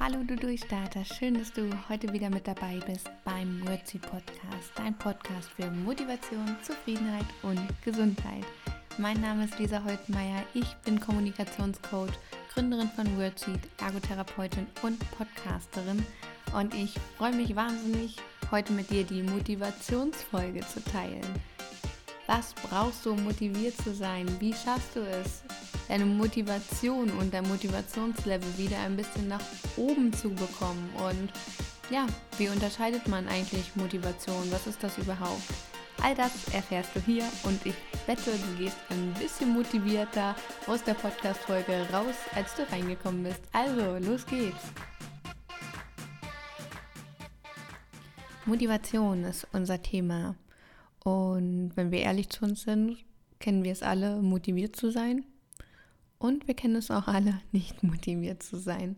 Hallo du Durchstarter, schön, dass du heute wieder mit dabei bist beim Wordseed Podcast, dein Podcast für Motivation, Zufriedenheit und Gesundheit. Mein Name ist Lisa Holtmeier, ich bin Kommunikationscoach, Gründerin von Wordseed, Ergotherapeutin und Podcasterin und ich freue mich wahnsinnig, heute mit dir die Motivationsfolge zu teilen. Was brauchst du, um motiviert zu sein? Wie schaffst du es, deine Motivation und dein Motivationslevel wieder ein bisschen nach oben zu bekommen? Und ja, wie unterscheidet man eigentlich Motivation? Was ist das überhaupt? All das erfährst du hier und ich wette, du gehst ein bisschen motivierter aus der Podcast-Folge raus, als du reingekommen bist. Also, los geht's! Motivation ist unser Thema. Und wenn wir ehrlich zu uns sind, kennen wir es alle, motiviert zu sein. Und wir kennen es auch alle, nicht motiviert zu sein.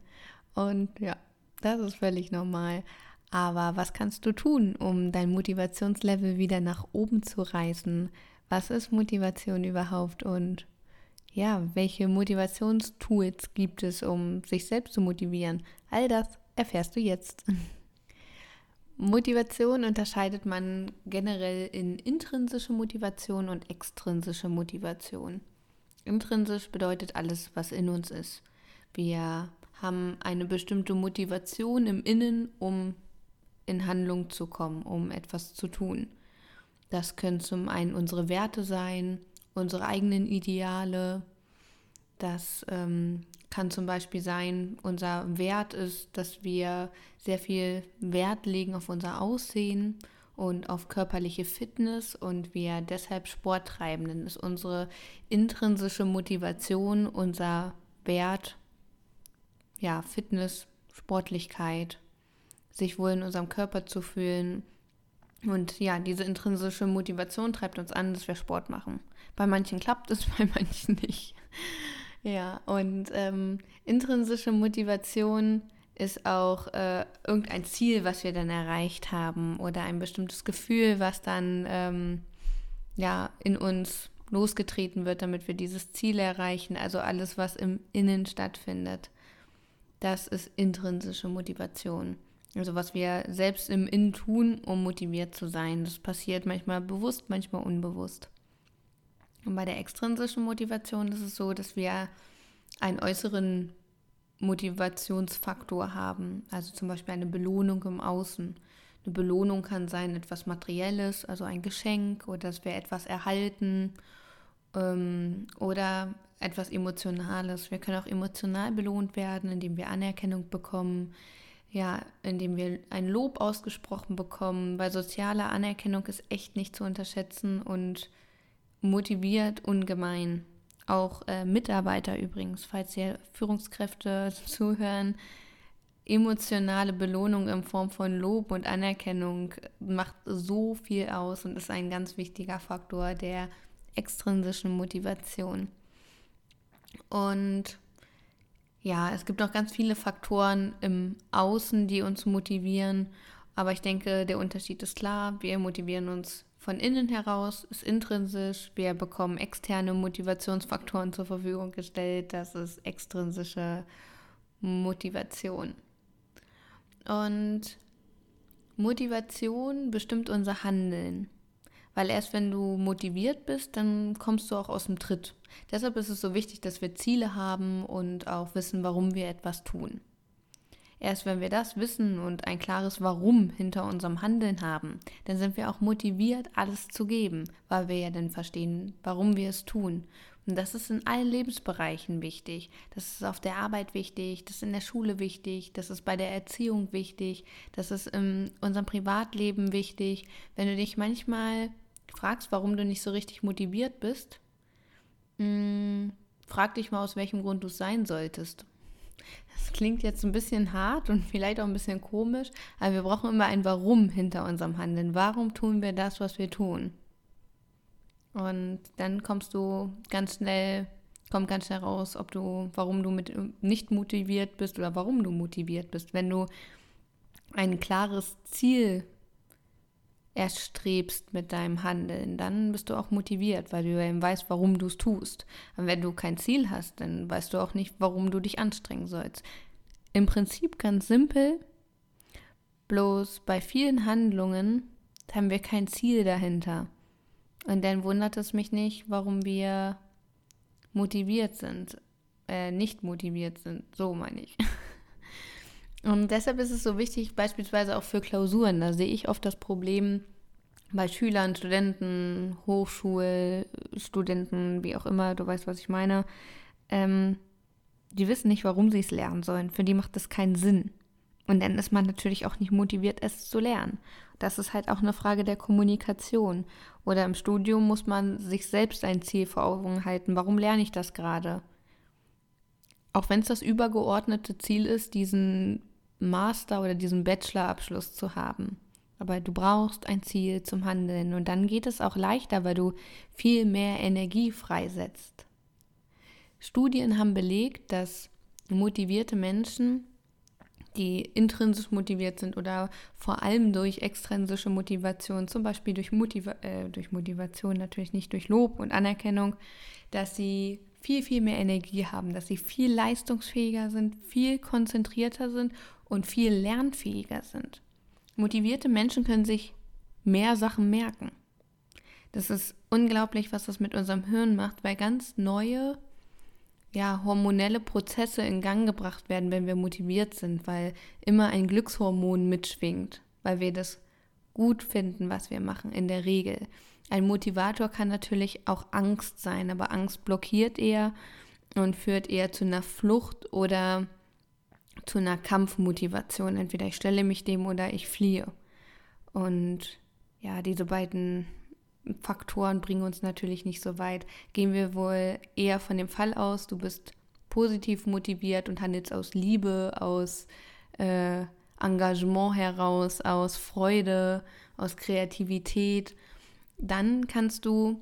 Und ja, das ist völlig normal. Aber was kannst du tun, um dein Motivationslevel wieder nach oben zu reißen? Was ist Motivation überhaupt? Und ja, welche Motivationstools gibt es, um sich selbst zu motivieren? All das erfährst du jetzt. Motivation unterscheidet man generell in intrinsische Motivation und extrinsische Motivation. Intrinsisch bedeutet alles, was in uns ist. Wir haben eine bestimmte Motivation im Innen, um in Handlung zu kommen, um etwas zu tun. Das können zum einen unsere Werte sein, unsere eigenen Ideale. Das ähm, kann zum Beispiel sein, unser Wert ist, dass wir sehr viel Wert legen auf unser Aussehen und auf körperliche Fitness und wir deshalb Sport treiben. Dann ist unsere intrinsische Motivation, unser Wert, ja, Fitness, Sportlichkeit, sich wohl in unserem Körper zu fühlen. Und ja, diese intrinsische Motivation treibt uns an, dass wir Sport machen. Bei manchen klappt es, bei manchen nicht. Ja, und ähm, intrinsische Motivation ist auch äh, irgendein Ziel, was wir dann erreicht haben oder ein bestimmtes Gefühl, was dann ähm, ja in uns losgetreten wird, damit wir dieses Ziel erreichen. Also alles, was im Innen stattfindet. Das ist intrinsische Motivation. Also was wir selbst im Innen tun, um motiviert zu sein. Das passiert manchmal bewusst, manchmal unbewusst. Und bei der extrinsischen Motivation ist es so, dass wir einen äußeren Motivationsfaktor haben, also zum Beispiel eine Belohnung im Außen. Eine Belohnung kann sein etwas Materielles, also ein Geschenk oder dass wir etwas erhalten ähm, oder etwas Emotionales. Wir können auch emotional belohnt werden, indem wir Anerkennung bekommen, ja, indem wir ein Lob ausgesprochen bekommen, weil soziale Anerkennung ist echt nicht zu unterschätzen und motiviert ungemein. Auch äh, Mitarbeiter übrigens, falls hier Führungskräfte zuhören, emotionale Belohnung in Form von Lob und Anerkennung macht so viel aus und ist ein ganz wichtiger Faktor der extrinsischen Motivation. Und ja, es gibt noch ganz viele Faktoren im Außen, die uns motivieren, aber ich denke, der Unterschied ist klar. Wir motivieren uns von innen heraus ist intrinsisch. Wir bekommen externe Motivationsfaktoren zur Verfügung gestellt. Das ist extrinsische Motivation. Und Motivation bestimmt unser Handeln. Weil erst wenn du motiviert bist, dann kommst du auch aus dem Tritt. Deshalb ist es so wichtig, dass wir Ziele haben und auch wissen, warum wir etwas tun. Erst wenn wir das wissen und ein klares Warum hinter unserem Handeln haben, dann sind wir auch motiviert, alles zu geben, weil wir ja dann verstehen, warum wir es tun. Und das ist in allen Lebensbereichen wichtig. Das ist auf der Arbeit wichtig, das ist in der Schule wichtig, das ist bei der Erziehung wichtig, das ist in unserem Privatleben wichtig. Wenn du dich manchmal fragst, warum du nicht so richtig motiviert bist, mh, hm, frag dich mal, aus welchem Grund du es sein solltest. Das klingt jetzt ein bisschen hart und vielleicht auch ein bisschen komisch, aber wir brauchen immer ein Warum hinter unserem Handeln. Warum tun wir das, was wir tun? Und dann kommst du ganz schnell, kommt ganz schnell raus, ob du, warum du mit, nicht motiviert bist oder warum du motiviert bist. Wenn du ein klares Ziel erstrebst mit deinem Handeln, dann bist du auch motiviert, weil du eben weißt, warum du es tust. Und wenn du kein Ziel hast, dann weißt du auch nicht, warum du dich anstrengen sollst. im Prinzip ganz simpel, bloß bei vielen Handlungen haben wir kein Ziel dahinter. Und dann wundert es mich nicht, warum wir motiviert sind, äh, nicht motiviert sind, so meine ich. Und deshalb ist es so wichtig, beispielsweise auch für Klausuren. Da sehe ich oft das Problem bei Schülern, Studenten, Hochschulstudenten, wie auch immer, du weißt, was ich meine. Ähm, die wissen nicht, warum sie es lernen sollen. Für die macht das keinen Sinn. Und dann ist man natürlich auch nicht motiviert, es zu lernen. Das ist halt auch eine Frage der Kommunikation. Oder im Studium muss man sich selbst ein Ziel vor Augen halten. Warum lerne ich das gerade? Auch wenn es das übergeordnete Ziel ist, diesen Master- oder diesen Bachelorabschluss zu haben. Aber du brauchst ein Ziel zum Handeln und dann geht es auch leichter, weil du viel mehr Energie freisetzt. Studien haben belegt, dass motivierte Menschen, die intrinsisch motiviert sind oder vor allem durch extrinsische Motivation, zum Beispiel durch, Motiva äh, durch Motivation, natürlich nicht durch Lob und Anerkennung, dass sie viel, viel mehr Energie haben, dass sie viel leistungsfähiger sind, viel konzentrierter sind und viel lernfähiger sind. Motivierte Menschen können sich mehr Sachen merken. Das ist unglaublich, was das mit unserem Hirn macht, weil ganz neue, ja, hormonelle Prozesse in Gang gebracht werden, wenn wir motiviert sind, weil immer ein Glückshormon mitschwingt, weil wir das gut finden, was wir machen, in der Regel. Ein Motivator kann natürlich auch Angst sein, aber Angst blockiert eher und führt eher zu einer Flucht oder zu einer Kampfmotivation. Entweder ich stelle mich dem oder ich fliehe. Und ja, diese beiden Faktoren bringen uns natürlich nicht so weit. Gehen wir wohl eher von dem Fall aus, du bist positiv motiviert und handelst aus Liebe, aus äh, Engagement heraus, aus Freude, aus Kreativität, dann kannst du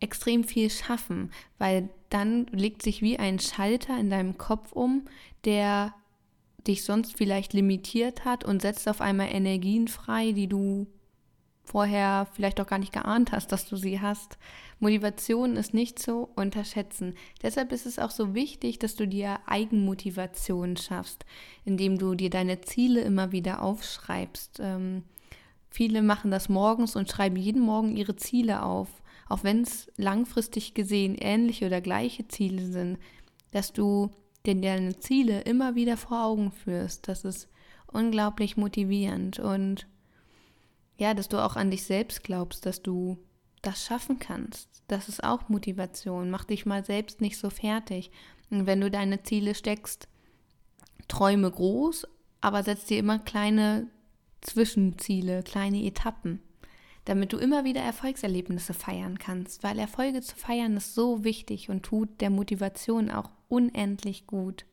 extrem viel schaffen, weil dann legt sich wie ein Schalter in deinem Kopf um, der dich sonst vielleicht limitiert hat und setzt auf einmal Energien frei, die du vorher vielleicht auch gar nicht geahnt hast, dass du sie hast. Motivation ist nicht zu unterschätzen. Deshalb ist es auch so wichtig, dass du dir Eigenmotivation schaffst, indem du dir deine Ziele immer wieder aufschreibst. Ähm, viele machen das morgens und schreiben jeden Morgen ihre Ziele auf, auch wenn es langfristig gesehen ähnliche oder gleiche Ziele sind, dass du dir deine Ziele immer wieder vor Augen führst. Das ist unglaublich motivierend und ja, dass du auch an dich selbst glaubst, dass du das schaffen kannst. Das ist auch Motivation. Mach dich mal selbst nicht so fertig. Und wenn du deine Ziele steckst, träume groß, aber setz dir immer kleine Zwischenziele, kleine Etappen, damit du immer wieder Erfolgserlebnisse feiern kannst, weil Erfolge zu feiern ist so wichtig und tut der Motivation auch unendlich gut.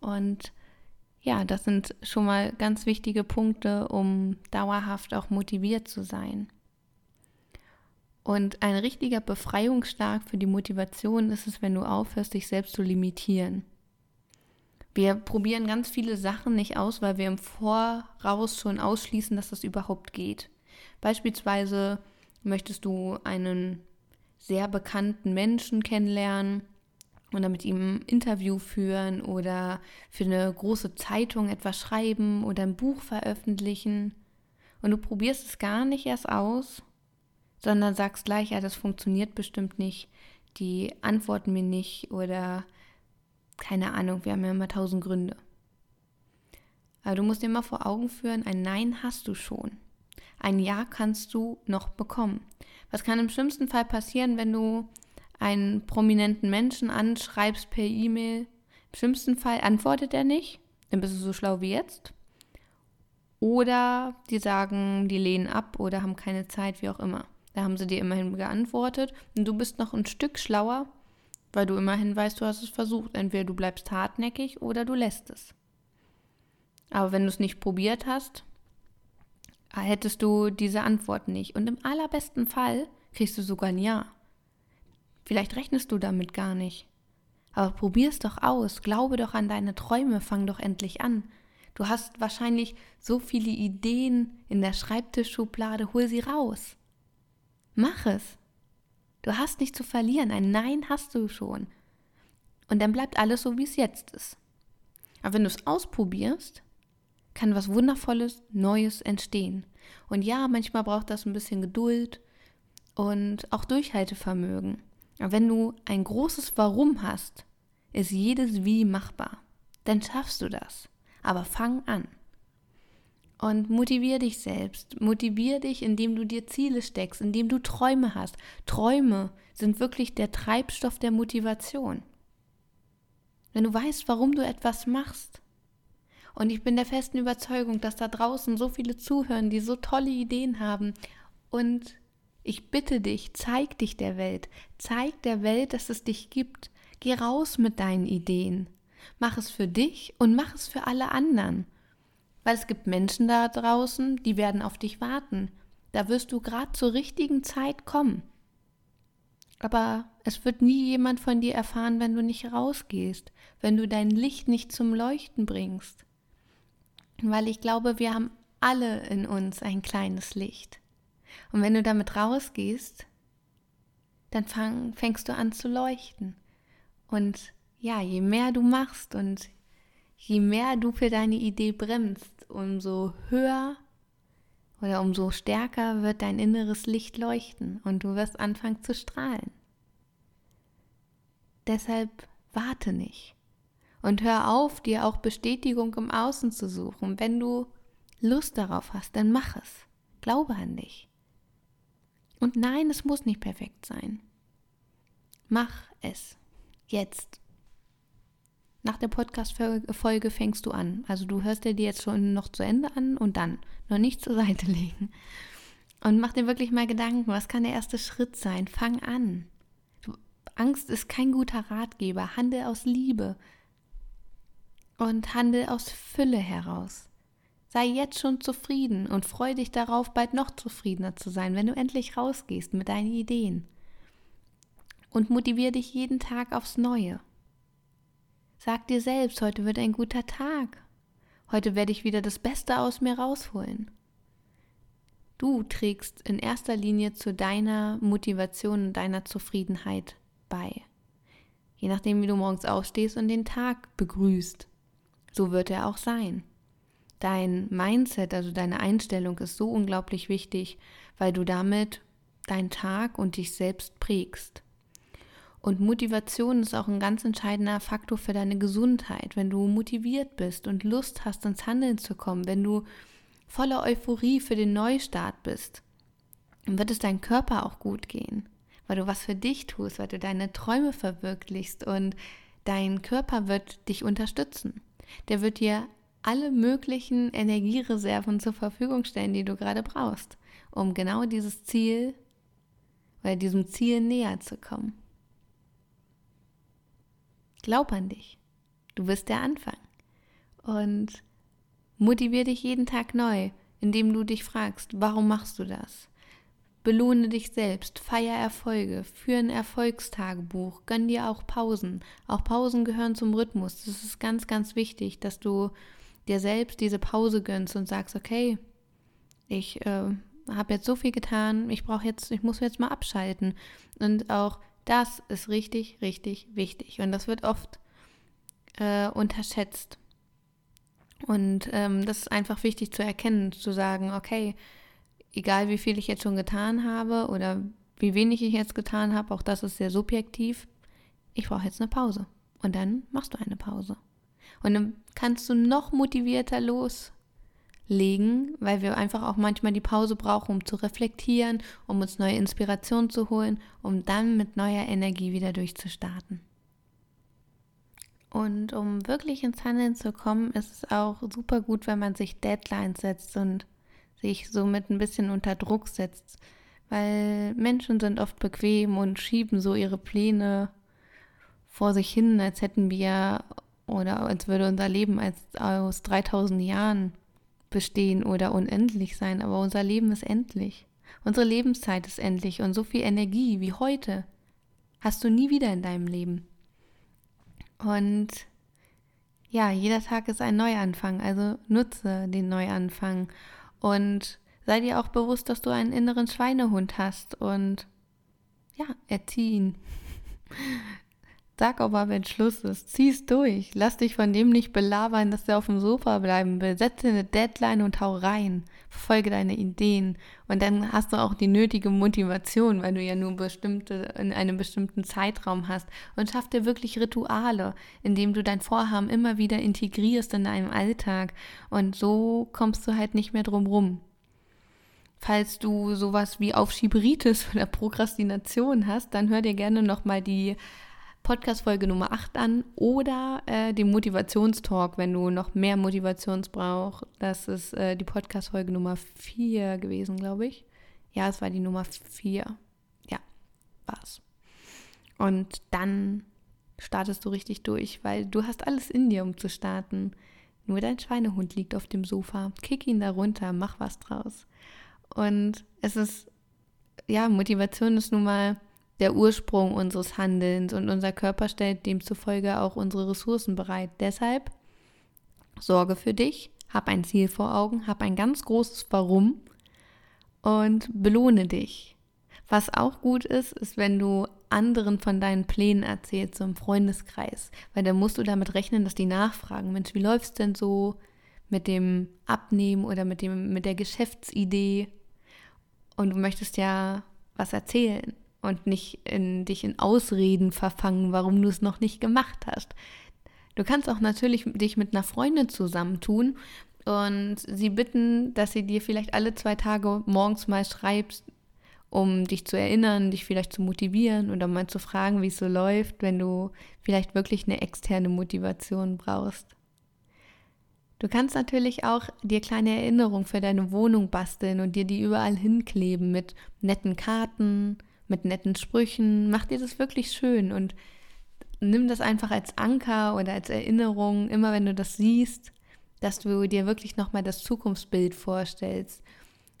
Und ja, das sind schon mal ganz wichtige Punkte, um dauerhaft auch motiviert zu sein. Und ein richtiger Befreiungsschlag für die Motivation ist es, wenn du aufhörst, dich selbst zu limitieren. Wir probieren ganz viele Sachen nicht aus, weil wir im Voraus schon ausschließen, dass das überhaupt geht. Beispielsweise möchtest du einen sehr bekannten Menschen kennenlernen oder mit ihm ein Interview führen oder für eine große Zeitung etwas schreiben oder ein Buch veröffentlichen. Und du probierst es gar nicht erst aus, sondern sagst gleich, ja, das funktioniert bestimmt nicht, die antworten mir nicht oder keine Ahnung, wir haben ja immer tausend Gründe. Aber du musst dir immer vor Augen führen, ein Nein hast du schon. Ein Ja kannst du noch bekommen. Was kann im schlimmsten Fall passieren, wenn du einen prominenten Menschen anschreibst per E-Mail? Im schlimmsten Fall antwortet er nicht, dann bist du so schlau wie jetzt. Oder die sagen, die lehnen ab oder haben keine Zeit, wie auch immer. Da haben sie dir immerhin geantwortet und du bist noch ein Stück schlauer, weil du immerhin weißt, du hast es versucht. Entweder du bleibst hartnäckig oder du lässt es. Aber wenn du es nicht probiert hast, hättest du diese Antwort nicht. Und im allerbesten Fall kriegst du sogar ein Ja. Vielleicht rechnest du damit gar nicht. Aber probier es doch aus, glaube doch an deine Träume, fang doch endlich an. Du hast wahrscheinlich so viele Ideen in der Schreibtischschublade, hol sie raus. Mach es. Du hast nichts zu verlieren, ein Nein hast du schon. Und dann bleibt alles so, wie es jetzt ist. Aber wenn du es ausprobierst, kann was Wundervolles, Neues entstehen. Und ja, manchmal braucht das ein bisschen Geduld und auch Durchhaltevermögen. Aber wenn du ein großes Warum hast, ist jedes Wie machbar. Dann schaffst du das. Aber fang an. Und motivier dich selbst. Motivier dich, indem du dir Ziele steckst, indem du Träume hast. Träume sind wirklich der Treibstoff der Motivation. Wenn du weißt, warum du etwas machst. Und ich bin der festen Überzeugung, dass da draußen so viele zuhören, die so tolle Ideen haben. Und ich bitte dich, zeig dich der Welt. Zeig der Welt, dass es dich gibt. Geh raus mit deinen Ideen. Mach es für dich und mach es für alle anderen. Weil es gibt Menschen da draußen, die werden auf dich warten. Da wirst du gerade zur richtigen Zeit kommen. Aber es wird nie jemand von dir erfahren, wenn du nicht rausgehst, wenn du dein Licht nicht zum Leuchten bringst. Weil ich glaube, wir haben alle in uns ein kleines Licht. Und wenn du damit rausgehst, dann fang, fängst du an zu leuchten. Und ja, je mehr du machst und je mehr du für deine Idee bremst, umso höher oder umso stärker wird dein inneres Licht leuchten und du wirst anfangen zu strahlen. Deshalb warte nicht und hör auf, dir auch Bestätigung im Außen zu suchen. Wenn du Lust darauf hast, dann mach es. Glaube an dich. Und nein, es muss nicht perfekt sein. Mach es. Jetzt. Nach der Podcast-Folge fängst du an. Also du hörst dir die jetzt schon noch zu Ende an und dann noch nicht zur Seite legen. Und mach dir wirklich mal Gedanken, was kann der erste Schritt sein? Fang an. Angst ist kein guter Ratgeber. Handel aus Liebe. Und handel aus Fülle heraus. Sei jetzt schon zufrieden und freu dich darauf, bald noch zufriedener zu sein, wenn du endlich rausgehst mit deinen Ideen. Und motivier dich jeden Tag aufs Neue. Sag dir selbst, heute wird ein guter Tag. Heute werde ich wieder das Beste aus mir rausholen. Du trägst in erster Linie zu deiner Motivation und deiner Zufriedenheit bei. Je nachdem, wie du morgens aufstehst und den Tag begrüßt. So wird er auch sein. Dein Mindset, also deine Einstellung ist so unglaublich wichtig, weil du damit deinen Tag und dich selbst prägst. Und Motivation ist auch ein ganz entscheidender Faktor für deine Gesundheit. Wenn du motiviert bist und Lust hast, ins Handeln zu kommen, wenn du voller Euphorie für den Neustart bist, dann wird es deinem Körper auch gut gehen, weil du was für dich tust, weil du deine Träume verwirklichst und dein Körper wird dich unterstützen. Der wird dir alle möglichen Energiereserven zur Verfügung stellen, die du gerade brauchst, um genau dieses Ziel oder diesem Ziel näher zu kommen. Glaub an dich. Du bist der Anfang. Und motivier dich jeden Tag neu, indem du dich fragst, warum machst du das? Belohne dich selbst, feier Erfolge, führe ein Erfolgstagebuch, gönn dir auch Pausen. Auch Pausen gehören zum Rhythmus. Das ist ganz, ganz wichtig, dass du dir selbst diese Pause gönnst und sagst, okay, ich äh, habe jetzt so viel getan, ich brauche jetzt, ich muss jetzt mal abschalten. Und auch das ist richtig, richtig wichtig. Und das wird oft äh, unterschätzt. Und ähm, das ist einfach wichtig zu erkennen, zu sagen, okay, egal wie viel ich jetzt schon getan habe oder wie wenig ich jetzt getan habe, auch das ist sehr subjektiv, ich brauche jetzt eine Pause. Und dann machst du eine Pause. Und dann kannst du noch motivierter los legen, weil wir einfach auch manchmal die Pause brauchen, um zu reflektieren, um uns neue Inspiration zu holen, um dann mit neuer Energie wieder durchzustarten. Und um wirklich ins Handeln zu kommen, ist es auch super gut, wenn man sich Deadlines setzt und sich somit ein bisschen unter Druck setzt, weil Menschen sind oft bequem und schieben so ihre Pläne vor sich hin, als hätten wir oder als würde unser Leben als aus 3000 Jahren bestehen oder unendlich sein, aber unser Leben ist endlich. Unsere Lebenszeit ist endlich und so viel Energie wie heute hast du nie wieder in deinem Leben. Und ja, jeder Tag ist ein Neuanfang, also nutze den Neuanfang und sei dir auch bewusst, dass du einen inneren Schweinehund hast und ja, erziehen. Sag aber, wenn Schluss ist. Zieh's durch. Lass dich von dem nicht belabern, dass du auf dem Sofa bleiben will. Setze eine Deadline und hau rein. Verfolge deine Ideen. Und dann hast du auch die nötige Motivation, weil du ja nur bestimmte, in einem bestimmten Zeitraum hast. Und schaff dir wirklich Rituale, indem du dein Vorhaben immer wieder integrierst in deinem Alltag. Und so kommst du halt nicht mehr drum rum. Falls du sowas wie Aufschieberitis oder Prokrastination hast, dann hör dir gerne nochmal die Podcast-Folge Nummer 8 an oder äh, den Motivationstalk, wenn du noch mehr Motivations brauchst. Das ist äh, die Podcast-Folge Nummer 4 gewesen, glaube ich. Ja, es war die Nummer 4. Ja, war's. Und dann startest du richtig durch, weil du hast alles in dir, um zu starten. Nur dein Schweinehund liegt auf dem Sofa. Kick ihn da runter, mach was draus. Und es ist, ja, Motivation ist nun mal der Ursprung unseres Handelns und unser Körper stellt demzufolge auch unsere Ressourcen bereit. Deshalb sorge für dich, hab ein Ziel vor Augen, hab ein ganz großes Warum und belohne dich. Was auch gut ist, ist, wenn du anderen von deinen Plänen erzählst, so im Freundeskreis, weil dann musst du damit rechnen, dass die nachfragen, Mensch, wie läuft's denn so mit dem Abnehmen oder mit dem mit der Geschäftsidee? Und du möchtest ja was erzählen und nicht in dich in Ausreden verfangen, warum du es noch nicht gemacht hast. Du kannst auch natürlich dich mit einer Freundin zusammentun und sie bitten, dass sie dir vielleicht alle zwei Tage morgens mal schreibst, um dich zu erinnern, dich vielleicht zu motivieren oder mal zu fragen, wie es so läuft, wenn du vielleicht wirklich eine externe Motivation brauchst. Du kannst natürlich auch dir kleine Erinnerungen für deine Wohnung basteln und dir die überall hinkleben mit netten Karten, mit netten Sprüchen. Mach dir das wirklich schön und nimm das einfach als Anker oder als Erinnerung, immer wenn du das siehst, dass du dir wirklich nochmal das Zukunftsbild vorstellst.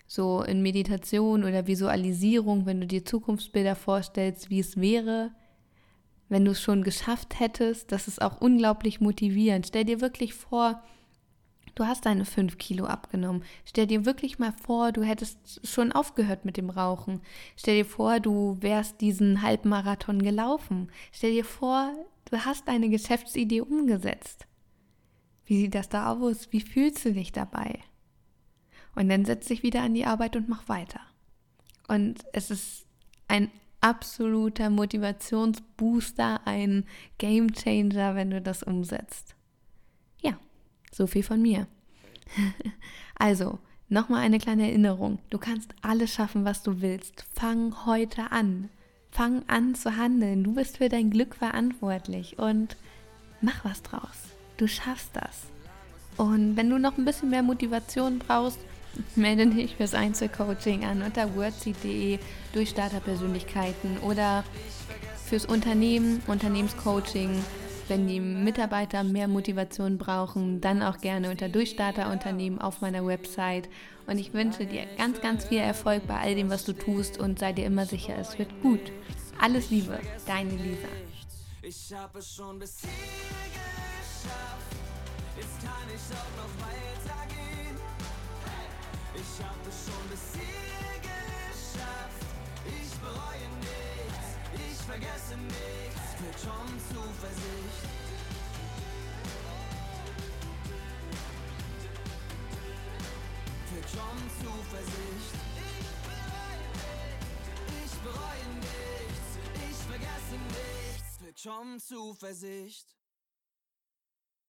So in Meditation oder Visualisierung, wenn du dir Zukunftsbilder vorstellst, wie es wäre, wenn du es schon geschafft hättest, das ist auch unglaublich motivierend. Stell dir wirklich vor, Du hast deine fünf Kilo abgenommen. Stell dir wirklich mal vor, du hättest schon aufgehört mit dem Rauchen. Stell dir vor, du wärst diesen Halbmarathon gelaufen. Stell dir vor, du hast deine Geschäftsidee umgesetzt. Wie sieht das da aus? Wie fühlst du dich dabei? Und dann setz dich wieder an die Arbeit und mach weiter. Und es ist ein absoluter Motivationsbooster, ein Gamechanger, wenn du das umsetzt. So viel von mir. also, nochmal eine kleine Erinnerung. Du kannst alles schaffen, was du willst. Fang heute an. Fang an zu handeln. Du bist für dein Glück verantwortlich und mach was draus. Du schaffst das. Und wenn du noch ein bisschen mehr Motivation brauchst, melde dich fürs Einzelcoaching an unter wordseed.de durch Starterpersönlichkeiten oder fürs Unternehmen, Unternehmenscoaching wenn die Mitarbeiter mehr Motivation brauchen, dann auch gerne unter Durchstarterunternehmen auf meiner Website. Und ich wünsche dir ganz, ganz viel Erfolg bei all dem, was du tust und sei dir immer sicher, es wird gut. Alles Liebe, deine Lisa. Ich habe es schon bis hier geschafft. Jetzt kann ich auch noch weitergehen. Ich habe es schon bis hier geschafft. Ich bereue nichts, ich vergesse nichts. Für schon Zuversicht. schon Zuversicht. Ich bereue nichts, ich vergesse nichts, für schon Zuversicht.